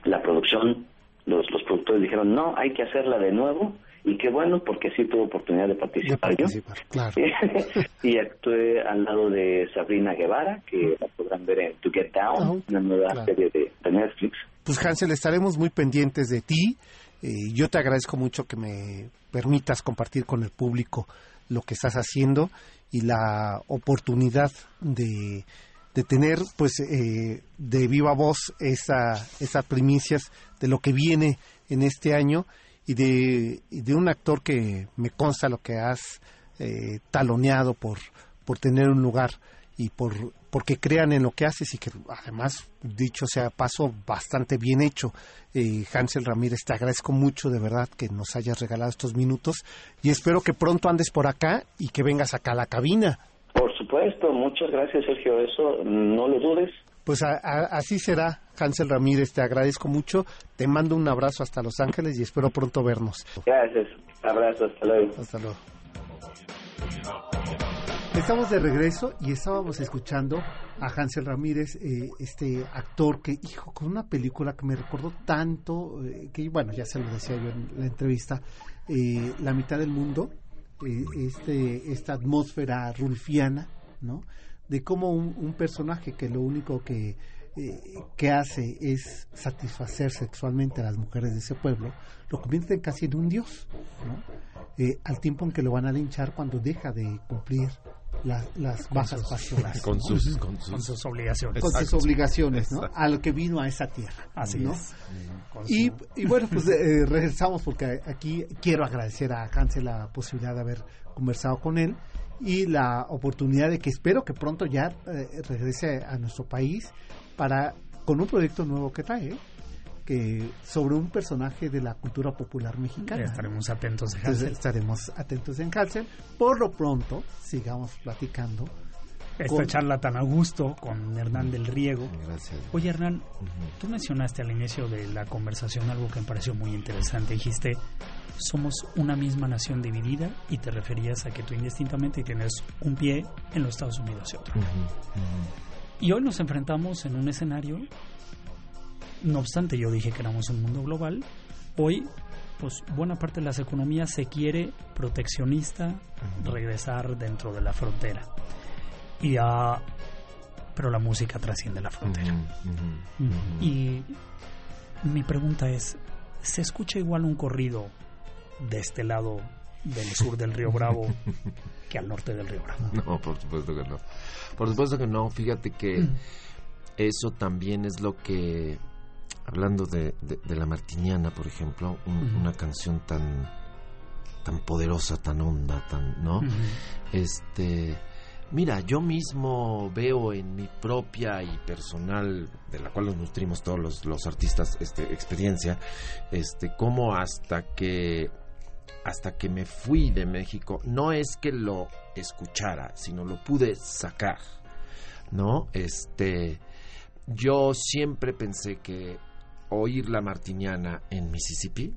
la producción, los, los productores dijeron, no, hay que hacerla de nuevo y qué bueno porque sí tuve oportunidad de participar, yo. y actué al lado de Sabrina Guevara, que la podrán ver en To Get Down, una nueva serie de, Netflix.
Pues Hansel, estaremos muy pendientes de ti. Eh, yo te agradezco mucho que me permitas compartir con el público lo que estás haciendo y la oportunidad de, de tener pues eh, de viva voz esa, esas primicias de lo que viene en este año y de, de un actor que me consta lo que has eh, taloneado por, por tener un lugar y por porque crean en lo que haces y que además, dicho sea paso, bastante bien hecho. Eh, Hansel Ramírez, te agradezco mucho de verdad que nos hayas regalado estos minutos y espero que pronto andes por acá y que vengas acá a la cabina.
Por supuesto, muchas gracias Sergio, eso no lo dudes.
Pues así será, Hansel Ramírez, te agradezco mucho, te mando un abrazo hasta Los Ángeles y espero pronto vernos.
Gracias, abrazo, hasta luego.
Hasta luego. Estamos de regreso y estábamos escuchando a Hansel Ramírez, eh, este actor que, hijo, con una película que me recordó tanto, eh, que bueno, ya se lo decía yo en la entrevista, eh, La mitad del mundo, este, esta atmósfera rulfiana, ¿no? De cómo un, personaje que lo único que, eh, que hace es satisfacer sexualmente a las mujeres de ese pueblo, lo convierte casi en un dios, eh, al tiempo en que lo van a linchar cuando deja de cumplir las bajas pasionales.
Con, sus, con,
sus, obligaciones.
Con sus obligaciones, ¿no? A lo que vino a esa tierra.
Así
¿no?
es.
Y, y, bueno, pues eh, regresamos porque aquí quiero agradecer a Hansel la posibilidad de haber conversado con él y la oportunidad de que espero que pronto ya eh, regrese a nuestro país para con un proyecto nuevo que trae que sobre un personaje de la cultura popular mexicana.
estaremos atentos en Hansel.
estaremos atentos en Hansel. Por lo pronto, sigamos platicando.
Esta charla tan a gusto con Hernán del Riego.
Gracias.
Oye, Hernán, tú mencionaste al inicio de la conversación algo que me pareció muy interesante. Dijiste, somos una misma nación dividida y te referías a que tú indistintamente tienes un pie en los Estados Unidos y otro. Y hoy nos enfrentamos en un escenario, no obstante yo dije que éramos un mundo global, hoy pues buena parte de las economías se quiere proteccionista regresar dentro de la frontera. Y pero la música trasciende la frontera. Y mi pregunta es, ¿se escucha igual un corrido de este lado del sur del río Bravo que al norte del río Bravo.
No, por supuesto que no. Por supuesto que no. Fíjate que mm. eso también es lo que, hablando de, de, la Martiniana, por ejemplo, una canción tan tan poderosa, tan honda, tan, ¿no? Este, mira, yo mismo veo en mi propia y personal, de la cual nos nutrimos todos los, artistas, este, experiencia, este, cómo hasta que hasta que me fui de México, no es que lo escuchara, sino lo pude sacar, ¿no? Este, yo siempre pensé que oír la martiniana en Mississippi,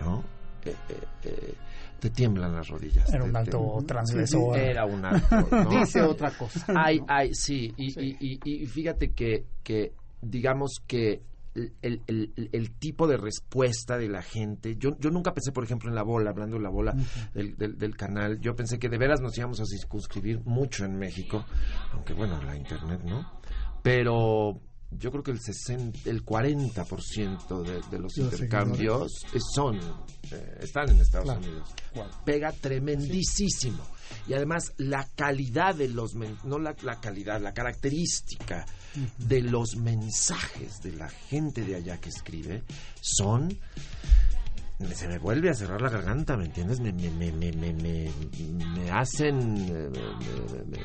¿no? Eh, eh, eh, te tiemblan las rodillas.
Era un alto
te-
transgresor.
Era un alto. ¿no?
Dice otra cosa.
Ay, ay, sí. Y, y- y- y fíjate que, que digamos que el, el- el- el tipo de respuesta de la gente, yo, yo nunca pensé, por ejemplo, en la bola, hablando de la bola del, del- del canal, yo pensé que de veras nos íbamos a circunscribir mucho en México, aunque bueno, la internet, ¿no? Pero yo creo que el 60, el 40% de, de los
De los
intercambios son, eh, están en Estados
Claro.
Unidos. Pega tremendísimo. Y además la calidad de los, no la, la calidad, la característica de los mensajes de la gente de allá que escribe son se me vuelve a cerrar la garganta, ¿me entiendes? Me, me, me, me, me, me- hacen... eh, me- me-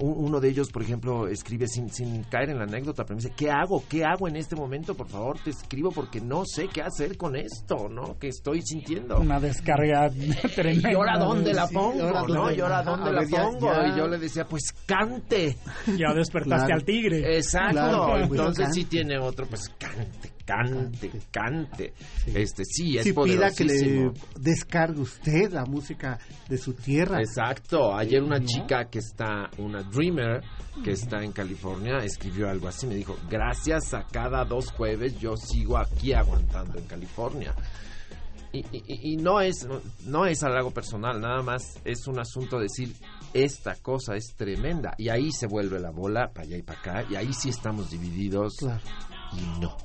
uno de ellos, por ejemplo, escribe sin, sin caer en la anécdota, pero me dice, ¿qué hago? ¿Qué hago en este momento? Por favor, te escribo porque no sé qué hacer con esto, ¿no? Que estoy sintiendo.
Una descarga tremenda.
¿Y ahora dónde la
Sí,
pongo?
ahora
¿no?
dónde-
¿Y ahora dónde la
ya-
pongo?
ya-
Y yo le decía, pues cante.
Ya despertaste
Claro.
al tigre.
Exacto.
Claro,
Entonces sí tiene otro, pues cante, cante, cante. Este sí, es
Si pida que le descargue usted la música de su tierra.
Exacto. Ayer una
¿No?
chica que está, una dreamer que está en California, escribió algo así. Me dijo, gracias a cada dos jueves yo sigo aquí aguantando en California. Y, y- y- y no es no es algo personal, nada más es un asunto de decir, esta cosa es tremenda. Y ahí se vuelve la bola para allá y para acá. Y ahí sí estamos divididos.
Claro.
Y no.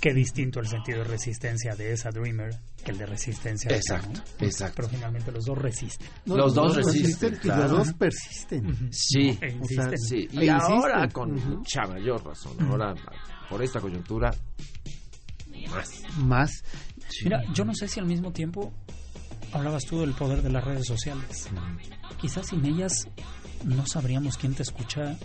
Qué distinto el sentido de resistencia de esa Dreamer que el de resistencia de esa,
Exacto,
¿no?
exacto.
Pero finalmente los dos resisten.
No,
Los dos resisten,
y
claro.
los dos persisten.
Sí.
E
O sea,
insisten.
Sí,
E
y ahora
insisten.
con mucha mayor razón, ahora por esta coyuntura, más.
Más.
Mira, yo no sé si al mismo tiempo hablabas tú del poder de las redes sociales. Quizás sin ellas no sabríamos quién te escucha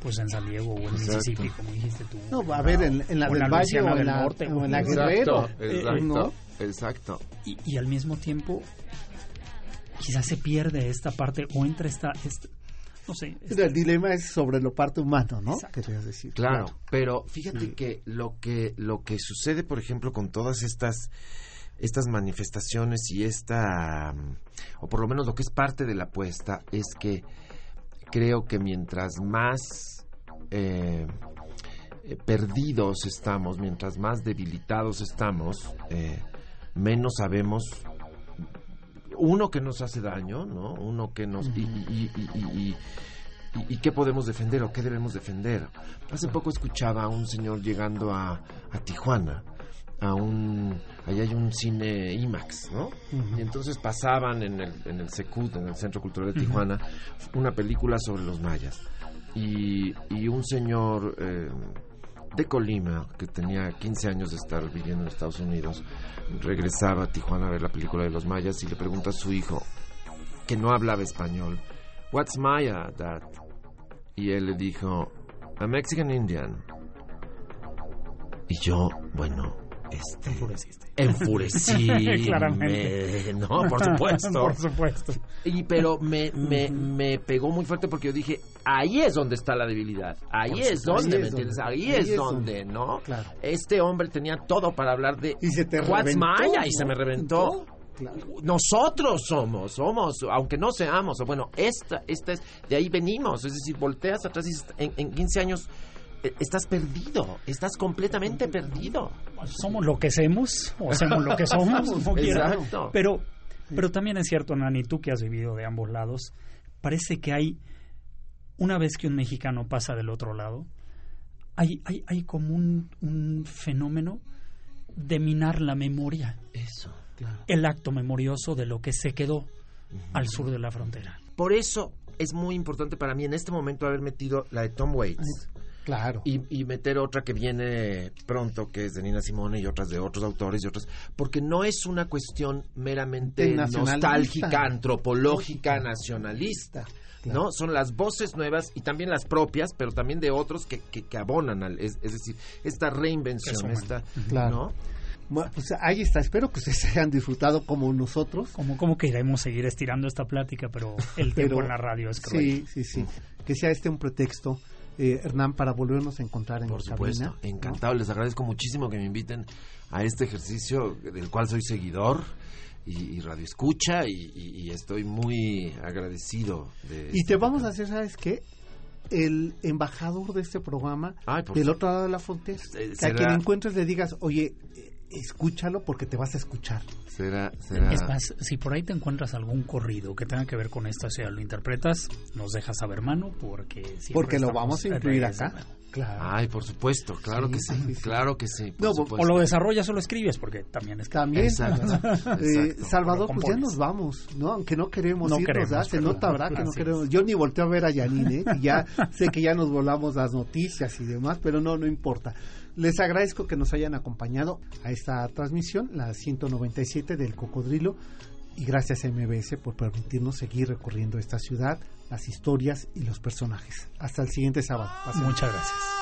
pues en San Diego o en
Exacto.
Mississippi, como dijiste tú.
No, a ver, en, en la del Valle o en la,
Norte.
o en la
Exacto,
Guerrero.
exacto,
eh, ¿no?
exacto.
y, y al mismo tiempo quizás se pierde esta parte o entra esta, esta- no sé esta-
El dilema es sobre lo parte humano, ¿no? Querías decir.
Claro, pero fíjate que lo que lo que sucede, por ejemplo, con todas estas estas manifestaciones y esta mm, o por lo menos lo que es parte de la apuesta es que creo que mientras más eh, eh, perdidos estamos, mientras más debilitados estamos, eh, menos sabemos uno que nos hace daño, ¿no? Uno que nos y, y- y- y- y- y- y qué podemos defender o qué debemos defender. Hace poco escuchaba a un señor llegando a, a Tijuana, a un allá hay un cine IMAX, ¿no? Y entonces pasaban en el en el Secut, en el Centro Cultural de Tijuana, una película sobre los mayas y, y un señor eh, de Colima, que tenía 15 años de estar viviendo en Estados Unidos, regresaba a Tijuana a ver la película de los mayas y le pregunta a su hijo, que no hablaba español, What's Maya, Dad? Y él le dijo, A Mexican Indian. Y yo, bueno, este...
enfureciste.
Enfurecí,
Claramente.
me- no, por supuesto.
por supuesto
Y pero me, me, me pegó muy fuerte porque yo dije, ahí es donde está la debilidad, ahí
Por
es donde,
Ahí
¿me
es
entiendes? Ahí,
ahí
es,
es
donde,
donde-
¿no?
Claro.
Este hombre tenía todo para hablar de
Y se te
What's Maya y se me reventó.
Claro.
Nosotros somos, somos, aunque no seamos, bueno, esta, esta es, de ahí venimos, es decir, volteas atrás y en, en 15 años estás perdido, estás completamente perdido.
somos lo que hacemos o hacemos lo que somos como.
Exacto.
pero pero también es cierto Nani tú que has vivido de ambos lados parece que hay una vez que un mexicano pasa del otro lado hay hay, hay como un, un fenómeno de minar la memoria
Eso.
el acto memorioso de lo que se quedó al sur de la frontera
Por eso es muy importante para mí en este momento haber metido la de Tom Waits.
Claro.
y, y meter otra que viene pronto, que es de Nina Simone y otras de otros autores y otras, porque no es una cuestión meramente nostálgica, antropológica, nacionalista.
Claro.
¿No? Son las voces nuevas y también las propias, pero también de otros que, que, que abonan al, es, es decir, esta reinvención, esta,
Claro.
¿no?
Bueno, pues ahí está. Espero que ustedes hayan disfrutado como nosotros.
como como queremos seguir estirando esta plática pero el
Pero-
tiempo en la radio es cruel
Sí, sí, sí. Que sea este un pretexto, eh, Hernán, para volvernos a encontrar en
Por supuesto,
cabina, ¿no?
encantado. Les agradezco muchísimo que me inviten a este ejercicio del cual soy seguidor. y, Radio Escucha y, estoy muy agradecido de...
Y te vamos a hacer, ¿sabes qué? el embajador de este programa del otro lado de la frontera. Eh, que a quien encuentres le digas, oye, escúchalo porque te vas a escuchar.
Será,
Es más, si por ahí te encuentras algún corrido que tenga que ver con esto, o sea, lo interpretas, nos dejas saber, mano, porque
Porque lo vamos a incluir acá.
Claro. Ay, por supuesto, claro que sí, claro que sí.
o lo desarrollas o lo escribes, porque también es
También. Eh, Salvador, pues ya nos vamos, ¿no? Aunque no queremos no irnos, Se nota, ¿verdad? Que no queremos. Yo ni volteo a ver a Janine, ¿eh? ya sé que ya nos volamos las noticias y demás, pero no, no importa. Les agradezco que nos hayan acompañado a esta transmisión, la 197 del Cocodrilo, y gracias a MBS por permitirnos seguir recorriendo esta ciudad, las historias y los personajes. Hasta el siguiente sábado.
Muchas gracias.